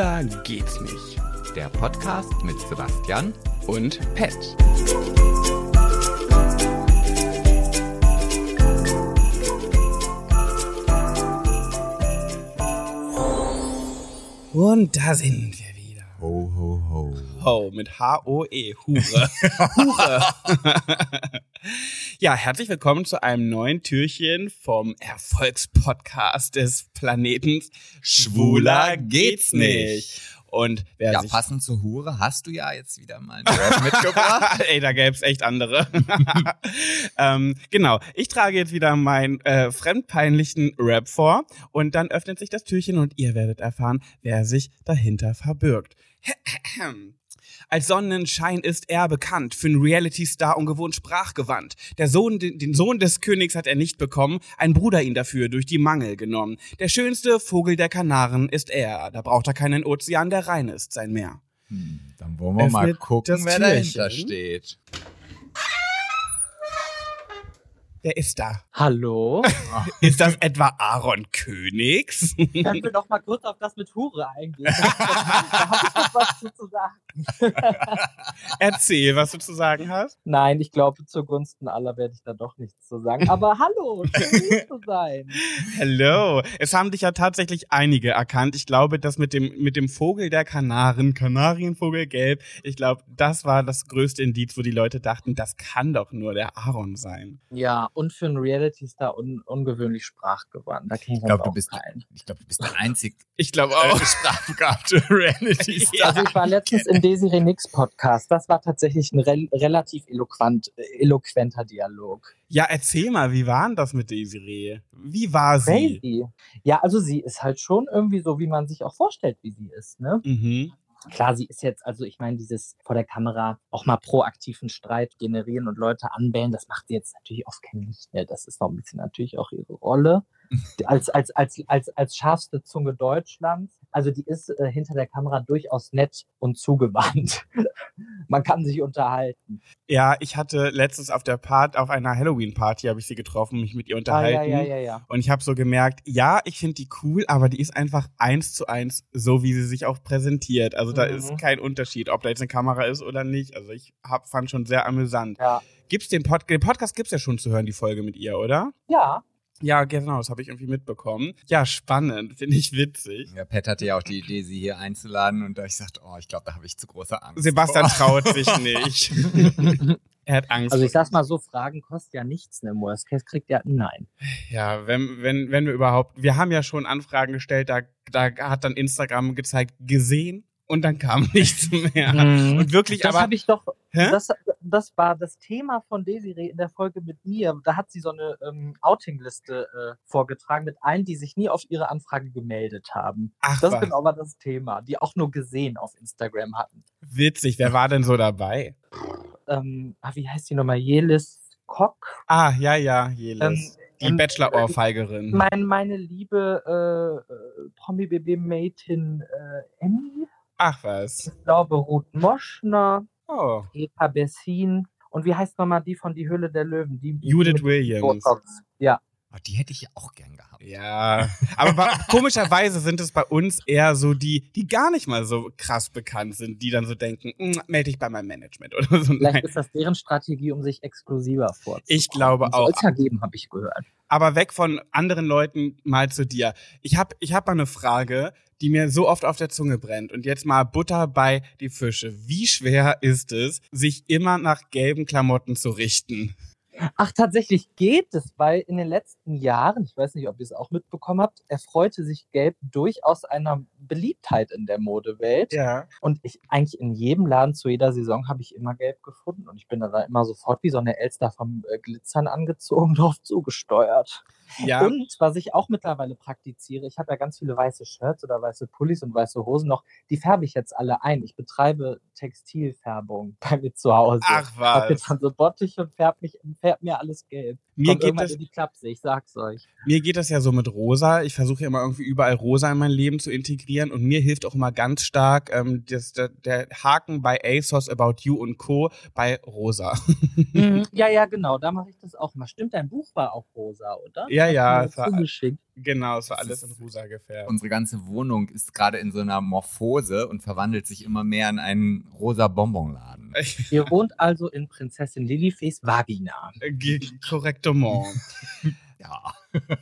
Schwuler geht's nicht. Der Podcast mit Sebastian Und Pet. Und da sind wir wieder. Ho, ho, ho. Ho, mit H-O-E, Hure. Hure. ja, herzlich willkommen zu einem neuen Türchen vom Erfolgspodcast des Planetens Schwuler geht's nicht. Und wer Ja, passend zur Hure hast du ja jetzt wieder mal einen Rap mitgebracht. Ey, da gäb's echt andere. ähm, genau, ich trage jetzt wieder meinen äh, fremdpeinlichen Rap vor und dann öffnet sich das Türchen und ihr werdet erfahren, wer sich dahinter verbirgt. Als Sonnenschein ist er bekannt, für einen Reality-Star ungewohnt sprachgewandt. Der Sohn, den, den Sohn des Königs hat er nicht bekommen, ein Bruder ihn dafür durch die Mangel genommen. Der schönste Vogel der Kanaren ist er, da braucht er keinen Ozean, der rein ist, sein Meer. Hm, dann wollen wir mal Öffnet gucken, das wer dahinter steht. Wer ist da? Hallo? Ist das etwa Aaron Königs? Können wir doch mal kurz auf das mit Hure eingehen? da habe ich noch was zu sagen. Erzähl, was du zu sagen hast. Nein, ich glaube, zugunsten aller werde ich da doch nichts zu sagen. Aber hallo, schön hier zu sein. Hello. Es haben dich ja tatsächlich einige erkannt. Ich glaube, das mit dem, mit dem Vogel der Kanaren, Kanarienvogel gelb, ich glaube, das war das größte Indiz, wo die Leute dachten, das kann doch nur der Aaron sein. Ja, und für einen Reality-Star un ungewöhnlich sprachgewandt. Da kenne ich Ich glaube, auch du bist, ich glaube, du bist der einzig Ich glaube äh, auch. sprachbegabte Reality-Star. Also ich war letztens Desiree Nix Podcast. Das war tatsächlich ein rel relativ eloquent, äh, eloquenter Dialog. Ja, erzähl mal, wie war denn das mit Desiree? Wie war sie? Crazy. Ja, also sie ist halt schon irgendwie so, wie man sich auch vorstellt, wie sie ist, ne? Mhm. Klar, sie ist jetzt, also ich meine, dieses vor der Kamera auch mal proaktiven Streit generieren und Leute anbellen, das macht sie jetzt natürlich oft kein Licht mehr. Das ist noch ein bisschen natürlich auch ihre Rolle. Als, als, als, als, als scharfste Zunge Deutschlands. Also die ist äh, hinter der Kamera durchaus nett und zugewandt. Man kann sich unterhalten. Ja, ich hatte letztens auf der Part, auf einer Halloween-Party habe ich sie getroffen, mich mit ihr Ah, unterhalten. ja, ja, ja, ja. Und ich habe so gemerkt, ja, ich finde die cool, aber die ist einfach eins zu eins so, wie sie sich auch präsentiert. Also da Mhm. ist kein Unterschied, ob da jetzt eine Kamera ist oder nicht. Also ich hab, fand schon sehr amüsant. Ja. Gibt's den, Pod den Podcast gibt's ja schon zu hören, die Folge mit ihr, oder? Ja, Ja, genau, das habe ich irgendwie mitbekommen. Ja, spannend, finde ich witzig. Ja, Pat hatte ja auch die Idee, sie hier einzuladen und da ich sagte, oh, ich glaube, da habe ich zu große Angst. Sebastian vor. traut sich nicht. er hat Angst. also ich sag's mal so, Fragen kostet ja nichts. Ne? Im Worst Case kriegt ja ein Nein. Ja, wenn, wenn, wenn wir überhaupt, wir haben ja schon Anfragen gestellt, da, da hat dann Instagram gezeigt, gesehen und dann kam nichts mehr. Und wirklich, Das aber, habe ich doch? Das, das war das Thema von Desiree in der Folge mit mir. Da hat sie so eine ähm, Outingliste äh, vorgetragen mit allen, die sich nie auf ihre Anfrage gemeldet haben. Ach, Das was, genau war das Thema, die auch nur gesehen auf Instagram hatten. witzig, wer war denn so dabei? Ähm, ah, wie heißt die nochmal? Jelis Kock? Ah, ja, ja, Jelis. Ähm, die ähm, Bachelor-Ohrfeigerin. Mein, meine liebe äh, äh, Promi-BB-Matin äh, Emmy, Ach was. ich glaube Ruth Moschner, Oh, Eva Bessin und wie heißt nochmal die von Die Höhle der Löwen? Die, die Judith Williams. Botox. Ja. Oh, die hätte ich ja auch gern gehabt. Ja, aber komischerweise sind es bei uns eher so die, die gar nicht mal so krass bekannt sind, die dann so denken, "Mm, melde dich bei meinem Management oder so. Vielleicht Nein. ist das deren Strategie, um sich exklusiver vorzubereiten. Ich glaube auch. Soll es ja geben, habe ich gehört. Aber weg von anderen Leuten mal zu dir. Ich habe ich hab mal eine Frage, die mir so oft auf der Zunge brennt. Und jetzt mal Butter bei die Fische. Wie schwer ist es, sich immer nach gelben Klamotten zu richten? Ach, tatsächlich geht es, weil in den letzten Jahren, ich weiß nicht, ob ihr es auch mitbekommen habt, erfreute sich Gelb durchaus einer Beliebtheit in der Modewelt. Ja. Und ich eigentlich in jedem Laden zu jeder Saison habe ich immer Gelb gefunden. Und ich bin da immer sofort wie so eine Elster vom äh, Glitzern angezogen, drauf zugesteuert. Ja. Und was ich auch mittlerweile praktiziere, ich habe ja ganz viele weiße Shirts oder weiße Pullis und weiße Hosen noch, die färbe ich jetzt alle ein. Ich betreibe Textilfärbung bei mir zu Hause. Ach Hab jetzt was. dann so Bottich und färb, mich, färb mir alles gelb. Mir Kommt geht, das, in die Klapse, ich sag's euch. mir geht das ja so mit rosa. Ich versuche ja immer irgendwie überall rosa in mein Leben zu integrieren. integrieren und mir hilft auch immer ganz stark ähm, das, der, der Haken bei ASOS About You und Co. bei Rosa. Mhm, ja, ja, genau, da mache ich das auch mal. Stimmt, dein Buch war auch rosa, oder? Ja, Ja, mir es war- zugeschickt. genau, es war Das alles in rosa gefärbt. Unsere ganze Wohnung ist gerade in so einer Morphose und verwandelt sich immer mehr in einen rosa Bonbonladen. Ihr wohnt also in Prinzessin Liliface Vagina. Ge- Korrektement. Ja.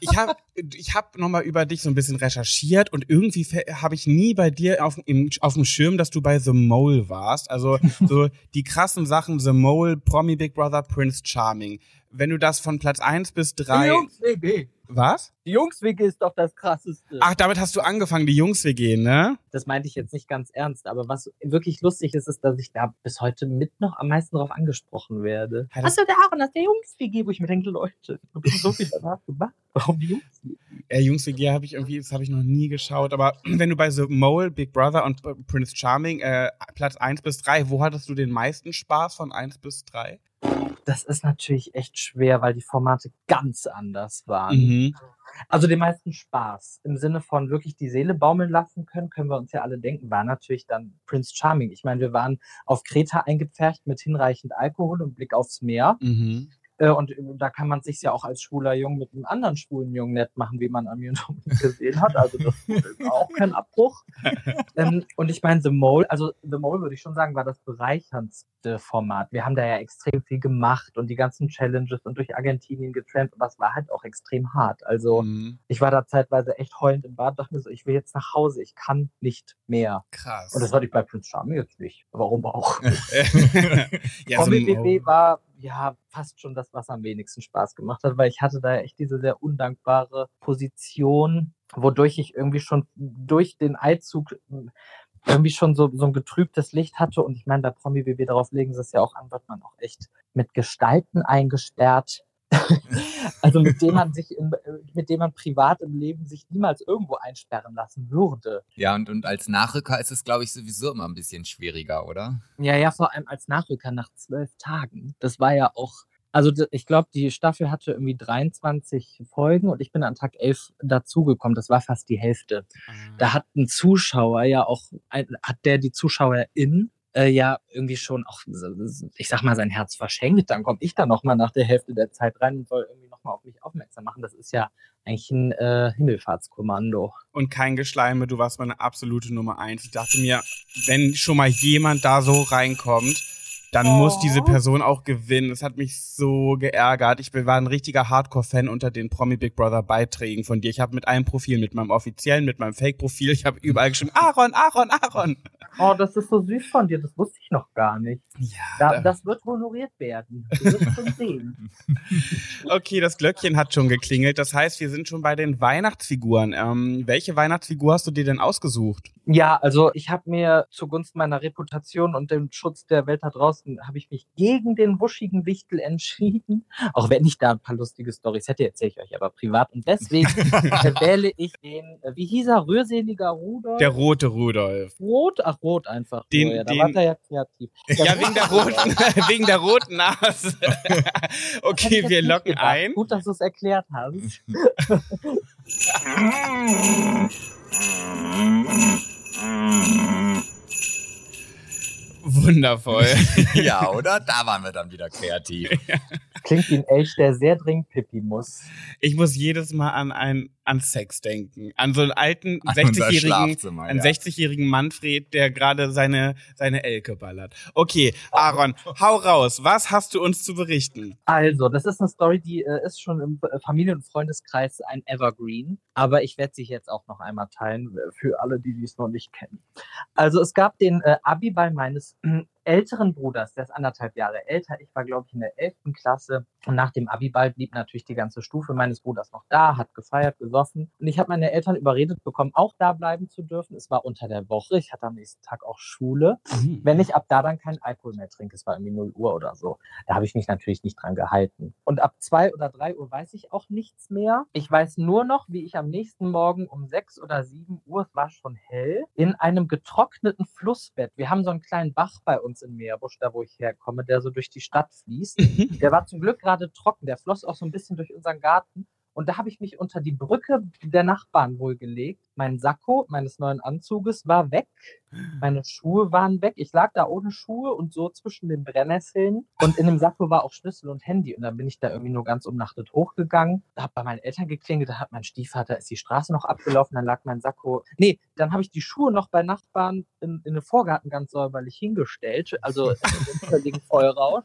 ich habe ich hab nochmal über dich so ein bisschen recherchiert und irgendwie habe ich nie bei dir auf, im, auf dem Schirm, dass du bei The Mole warst. Also so die krassen Sachen The Mole, Promi Big Brother, Prince Charming. Wenn du das von Platz 1 bis 3... Jungs-WG. Was? Die Jungs-WG ist doch das Krasseste. Ach, damit hast du angefangen, die Jungs-WG, ne? Das meinte ich jetzt nicht ganz ernst, aber was wirklich lustig ist, ist, dass ich da bis heute mit noch am meisten drauf angesprochen werde. Ja, das- Hast du der Aaron, das ist der Jungs-WG, wo ich mir denke, Leute, ich habe so viel danach gemacht. Warum die Jungs? Äh, Jungs-WG habe ich irgendwie, das habe ich noch nie geschaut. Aber wenn du bei The Mole, Big Brother und Prince Charming äh, Platz 1 bis 3, wo hattest du den meisten Spaß von 1 bis 3? Das ist natürlich echt schwer, weil die Formate ganz anders waren. Mhm. Also den meisten Spaß im Sinne von wirklich die Seele baumeln lassen können, können wir uns ja alle denken, war natürlich dann Prince Charming. Ich meine, wir waren auf Kreta eingepfercht mit hinreichend Alkohol und Blick aufs Meer. Mhm. Äh, Und äh, da kann man sich ja auch als schwuler Jung mit einem anderen schwulen Jungen nett machen, wie man am YouTube gesehen hat. Also das ist auch kein Abbruch. ähm, und ich meine, The Mole, also The Mole würde ich schon sagen, war das bereicherndste Format. Wir haben da ja extrem viel gemacht und die ganzen Challenges und durch Argentinien getrennt. Und das war halt auch extrem hart. Also Mhm. ich war da zeitweise echt heulend im Bad, dachte mir so, ich will jetzt nach Hause, ich kann nicht mehr. Krass. Und das hatte ich bei Prince Charming jetzt nicht. Warum auch? ja, so ein- BB war ja fast schon das, was am wenigsten Spaß gemacht hat, weil ich hatte da echt diese sehr undankbare Position, wodurch ich irgendwie schon durch den Eizug hm, irgendwie schon so, so ein getrübtes Licht hatte. Und ich meine, bei Promi BB, darauf legen sie es ja auch an, wird man auch echt mit Gestalten eingesperrt. also mit dem man sich, in, mit dem man privat im Leben sich niemals irgendwo einsperren lassen würde. Ja, und, und als Nachrücker ist es, glaube ich, sowieso immer ein bisschen schwieriger, oder? Ja, ja, vor allem als Nachrücker nach zwölf Tagen. Das war ja auch, also ich glaube, die Staffel hatte irgendwie 23 Folgen und ich bin an Tag 11 dazugekommen. Das war fast die Hälfte. Da hat ein Zuschauer ja auch, hat der die Zuschauerin äh, ja irgendwie schon auch, ich sag mal, sein Herz verschenkt. Dann komme ich da nochmal nach der Hälfte der Zeit rein und soll irgendwie nochmal auf mich aufmerksam machen. Das ist ja eigentlich ein äh, Himmelfahrtskommando. und kein Geschleime, du warst meine absolute Nummer eins. Ich dachte mir, wenn schon mal jemand da so reinkommt, dann muss diese Oh. Person auch gewinnen. Das hat mich so geärgert. Ich war ein richtiger Hardcore-Fan unter den Promi Big Brother Beiträgen von dir. Ich habe mit einem Profil, mit meinem offiziellen, mit meinem Fake-Profil, ich habe überall geschrieben, Aaron, Aaron, Aaron. Oh, das ist so süß von dir. Das wusste ich noch gar nicht. Ja, da- das wird honoriert werden. Du wirst schon sehen. okay, das Glöckchen hat schon geklingelt. Das heißt, wir sind schon bei den Weihnachtsfiguren. Ähm, welche Weihnachtsfigur hast du dir denn ausgesucht? Ja, also ich habe mir zugunsten meiner Reputation und dem Schutz der Welt da draußen, habe ich mich gegen den wuschigen Wichtel entschieden. Auch wenn ich da ein paar lustige Storys hätte, erzähle ich euch aber privat. Und deswegen äh, wähle ich den, äh, wie hieß er, rührseliger Rudolf? Der rote Rudolf. Rot? Ach, Rot einfach. Den- nur, ja, da den- war er ja kreativ. Ja, wegen der roten, wegen der roten Nase. Okay, wir locken gedacht. ein. Gut, dass du es erklärt hast. Wundervoll. ja, oder? Da waren wir dann wieder kreativ. Klingt wie ein Elch, der sehr dringend pipi muss. Ich muss jedes Mal an ein, an Sex denken. An so einen alten An unser 60-jährigen, Schlafzimmer, einen ja. 60-jährigen Manfred, der gerade seine, seine Elke ballert. Okay, Aaron, hau raus. Was hast du uns zu berichten? Also, das ist eine Story, die äh, ist schon im äh, Familien- und Freundeskreis ein Evergreen, aber ich werde sie jetzt auch noch einmal teilen äh, für alle, die dies noch nicht kennen. Also, es gab den äh, Abiball meines äh, älteren Bruders, der ist anderthalb Jahre älter. Ich war, glaube ich, in der 11. Klasse und nach dem Abiball blieb natürlich die ganze Stufe meines Bruders noch da, hat gefeiert, gesoffen und ich habe meine Eltern überredet bekommen, auch da bleiben zu dürfen. Es war unter der Woche, ich hatte am nächsten Tag auch Schule. Wenn ich ab da dann keinen Alkohol mehr trinke, es war irgendwie 0 Uhr oder so, da habe ich mich natürlich nicht dran gehalten. Und ab 2 oder 3 Uhr weiß ich auch nichts mehr. Ich weiß nur noch, wie ich am nächsten Morgen um 6 oder 7 Uhr, es war schon hell, in einem getrockneten Flussbett. Wir haben so einen kleinen Bach bei uns in Meerbusch, da wo ich herkomme, der so durch die Stadt fließt. Der war zum Glück gerade trocken, der floss auch so ein bisschen durch unseren Garten. Und da habe ich mich unter die Brücke der Nachbarn wohl gelegt. Mein Sakko meines neuen Anzuges war weg. Meine Schuhe waren weg. Ich lag da ohne Schuhe und so zwischen den Brennnesseln. Und in dem Sakko war auch Schlüssel und Handy. Und dann bin ich da irgendwie nur ganz umnachtet hochgegangen. Da habe bei meinen Eltern geklingelt. Da hat mein Stiefvater, ist die Straße noch abgelaufen. Dann lag mein Sakko. Nee, dann habe ich die Schuhe noch bei Nachbarn in, in den Vorgarten ganz säuberlich hingestellt. Also in den völligen Vollrausch.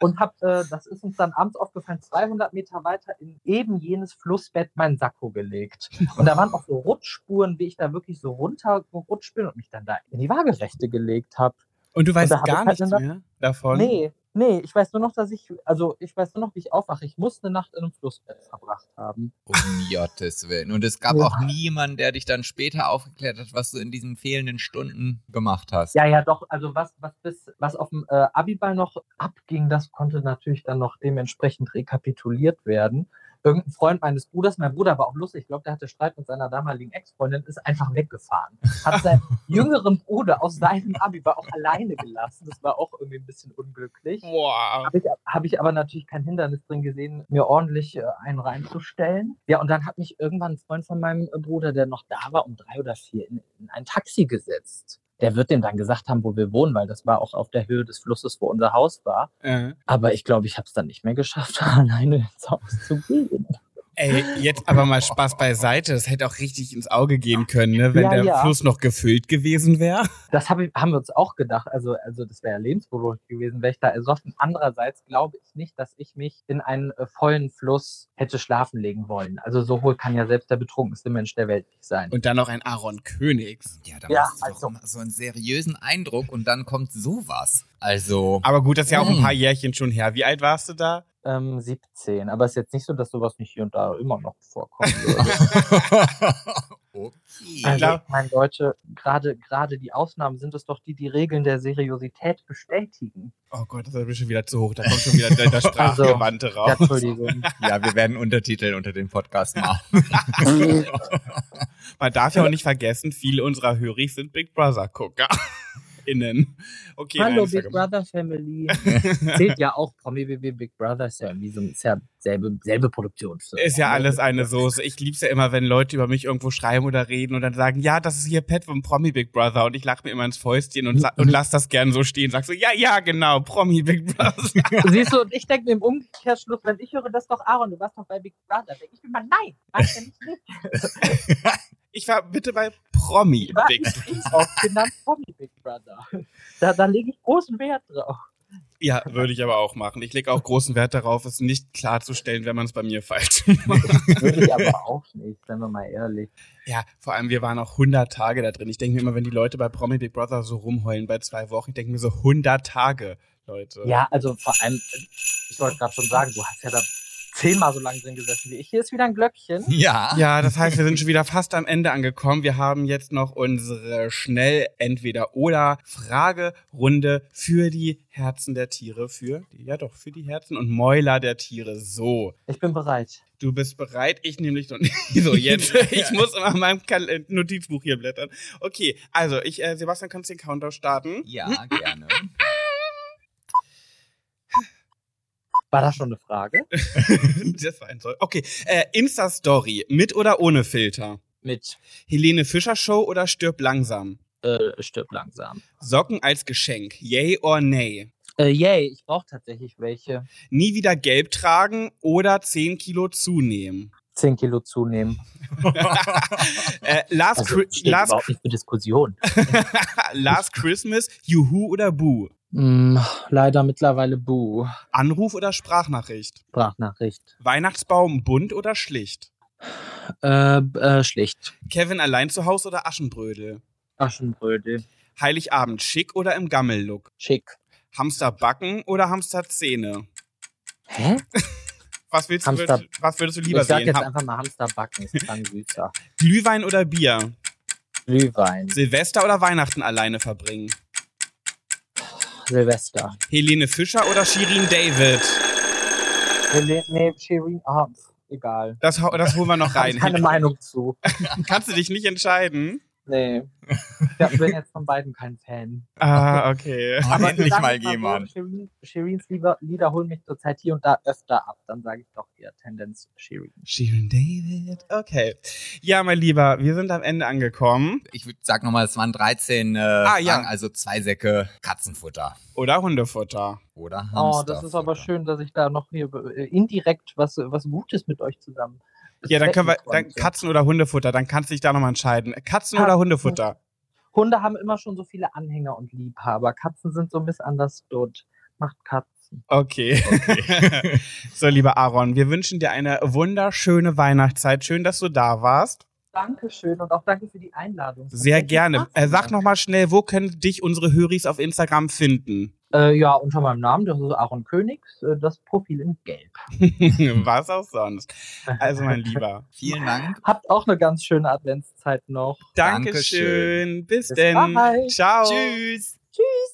Und habe, äh, das ist uns dann abends aufgefallen, 200 Meter weiter in eben jenes Flussbett mein Sakko gelegt. Und da waren auch so Rutschspuren, wie ich da wirklich so runtergerutscht bin und mich dann da in die Waagerechte gelegt habe. Und du weißt ich gar halt nichts eine- mehr davon? Nee, nee, ich weiß nur noch, dass ich, also ich weiß nur noch, wie ich aufwache. Ich muss eine Nacht in einem Flussbett verbracht haben. Um Gottes Willen. Und es gab Ja. auch niemanden, der dich dann später aufgeklärt hat, was du in diesen fehlenden Stunden gemacht hast. Ja, ja, doch, also was, was bis, was auf dem äh, Abiball noch abging, das konnte natürlich dann noch dementsprechend rekapituliert werden. Irgendein Freund meines Bruders, mein Bruder war auch lustig, ich glaube, der hatte Streit mit seiner damaligen Ex-Freundin, ist einfach weggefahren. Hat seinen jüngeren Bruder aus seinem Abiball auch alleine gelassen. Das war auch irgendwie ein bisschen unglücklich. Habe ich, hab ich aber natürlich kein Hindernis drin gesehen, mir ordentlich äh, einen reinzustellen. Ja, und dann hat mich irgendwann ein Freund von meinem Bruder, der noch da war, um drei oder vier, in, in ein Taxi gesetzt. Der wird dem dann gesagt haben, wo wir wohnen, weil das war auch auf der Höhe des Flusses, wo unser Haus war. Äh. Aber ich glaube, ich habe es dann nicht mehr geschafft, alleine ins Haus zu gehen. Ey, jetzt aber mal Spaß beiseite. Das hätte auch richtig ins Auge gehen können, ne? wenn Ja, der ja. Fluss noch gefüllt gewesen wäre. Das hab ich, haben wir uns auch gedacht. Also, also das wäre ja lebensbedrohlich gewesen, wäre ich da ersoffen. Andererseits glaube ich nicht, dass ich mich in einen äh, vollen Fluss hätte schlafen legen wollen. Also so hohl kann ja selbst der betrunkenste Mensch der Welt nicht sein. Und dann noch ein Aaron Königs. Ja, da Ja, machst du also- doch immer so einen seriösen Eindruck und dann kommt sowas. Also. Aber gut, das ist ja auch ein Mm. paar Jährchen schon her. Wie alt warst du da? Ähm, 17. Aber es ist jetzt nicht so, dass sowas nicht hier und da immer noch vorkommen würde. okay. Also, meine, Leute, gerade gerade die Ausnahmen sind es doch die, die Regeln der Seriosität bestätigen. Oh Gott, das ist mir schon wieder zu hoch. Da kommt schon wieder der, der Sprachgewandte Ja, raus. Entschuldigung. Ja, wir werden Untertitel unter dem Podcast machen. Man darf ja auch nicht vergessen, viele unserer Hörer sind Big Brother-Gucker. Innen. Okay, Hallo nein, Big Brother Family. Zählt ja auch Promi BB Big Brother, ist ja irgendwie so ist ja selbe, selbe Produktion. Ist ja alles eine Soße. Ich lieb's ja immer, wenn Leute über mich irgendwo schreiben oder reden und dann sagen, ja, das ist hier Pat vom Promi Big Brother und ich lache mir immer ins Fäustchen und, und lass das gern so stehen. Sag so, ja, ja, genau, Promi Big Brother. Siehst du, und ich denke mir im Umkehrschluss, wenn ich höre, das ist doch Aaron, du warst doch bei Big Brother, denke ich mir mal, nein, war ich denn nicht. Ich war bitte bei Promi Ich war Big nicht ich auch genannt Promi Big Brother. Da, da lege ich großen Wert drauf. Ja, würde ich aber auch machen. Ich lege auch großen Wert darauf, es nicht klarzustellen, wenn man es bei mir falsch macht. Würde ich aber auch nicht, seien wir mal ehrlich. Ja, vor allem, wir waren auch 100 Tage da drin. Ich denke mir immer, wenn die Leute bei Promi Big Brother so rumheulen bei zwei Wochen, ich denke mir so 100 Tage, Leute. Ja, also vor allem, ich wollte gerade schon sagen, du hast ja da zehnmal so lange drin gesessen wie ich. Hier ist wieder ein Glöckchen. Ja. Ja, das heißt, wir sind schon wieder fast am Ende angekommen. Wir haben jetzt noch unsere schnell entweder oder Fragerunde für die Herzen der Tiere, für die, ja doch, für die Herzen und Mäuler der Tiere. So. Ich bin bereit. Du bist bereit, ich nämlich noch nicht. So, jetzt. Ich muss immer in meinem äh, Notizbuch hier blättern. Okay, also, ich, äh, Sebastian, kannst du den Countdown starten? Ja, gerne. War das schon eine Frage? das war ein Soll. Okay, äh, Insta-Story, mit oder ohne Filter? Mit Helene Fischer Show oder stirb langsam? äh, stirb langsam. Socken als Geschenk, yay or nay? Äh, yay, ich brauche tatsächlich welche. Nie wieder gelb tragen oder 10 Kilo zunehmen? 10 Kilo zunehmen. Äh, last, Also last, überhaupt nicht für Diskussion. last Christmas, Juhu oder Bu? Mm, leider mittlerweile Buh. Anruf oder Sprachnachricht? Sprachnachricht. Weihnachtsbaum bunt oder schlicht? Äh, äh, schlicht. Kevin allein zu Hause oder Aschenbrödel? Aschenbrödel. Heiligabend schick oder im Gammellook? Schick. Hamster backen oder Hamster Zähne? Hä? Was willst Hamster- würd- was würdest du lieber ich sag sehen? jetzt einfach mal Hamster backen, ist klang süßer. Glühwein oder Bier? Glühwein. Silvester oder Weihnachten alleine verbringen? Silvester. Helene Fischer oder Shirin David? Nee, nee Shirin, ah, egal. Das, das holen wir noch rein. ich keine Meinung zu. Kannst du dich nicht entscheiden? Nee. Ich bin jetzt von beiden kein Fan. Ah, okay. Aber endlich mal jemand. Shirin, Shirins Lieder, Lieder holen mich zurzeit hier und da öfter ab. Dann sage ich doch eher Tendenz Shirin. Shirin David. Okay. Ja, mein Lieber, wir sind am Ende angekommen. Ich sag nochmal, es waren 13 äh, Ah, ja. Fragen, also zwei Säcke Katzenfutter. Oder Hundefutter. Oder Oh, das ist aber Hamsterfutter. schön, dass ich da noch hier äh, indirekt was, was Gutes mit euch zusammen. Ja, dann können wir, dann. Katzen oder Hundefutter, dann kannst du dich da nochmal entscheiden. Katzen oder Katzen. Hundefutter? Hunde haben immer schon so viele Anhänger und Liebhaber. Katzen sind so misunderstood. Macht Katzen. Okay. so, lieber Aaron, wir wünschen dir eine wunderschöne Weihnachtszeit. Schön, dass du da warst. Dankeschön und auch danke für die Einladung. Sehr gerne. Äh, sag nochmal schnell, wo können dich unsere Höris auf Instagram finden? Äh, ja, unter meinem Namen, das ist Aaron Königs, äh, das Profil in Gelb. Was auch sonst. Also, mein Lieber. Vielen Dank. Habt auch eine ganz schöne Adventszeit noch. Dankeschön. Bis Bis denn. bald. Ciao. Tschüss. Tschüss.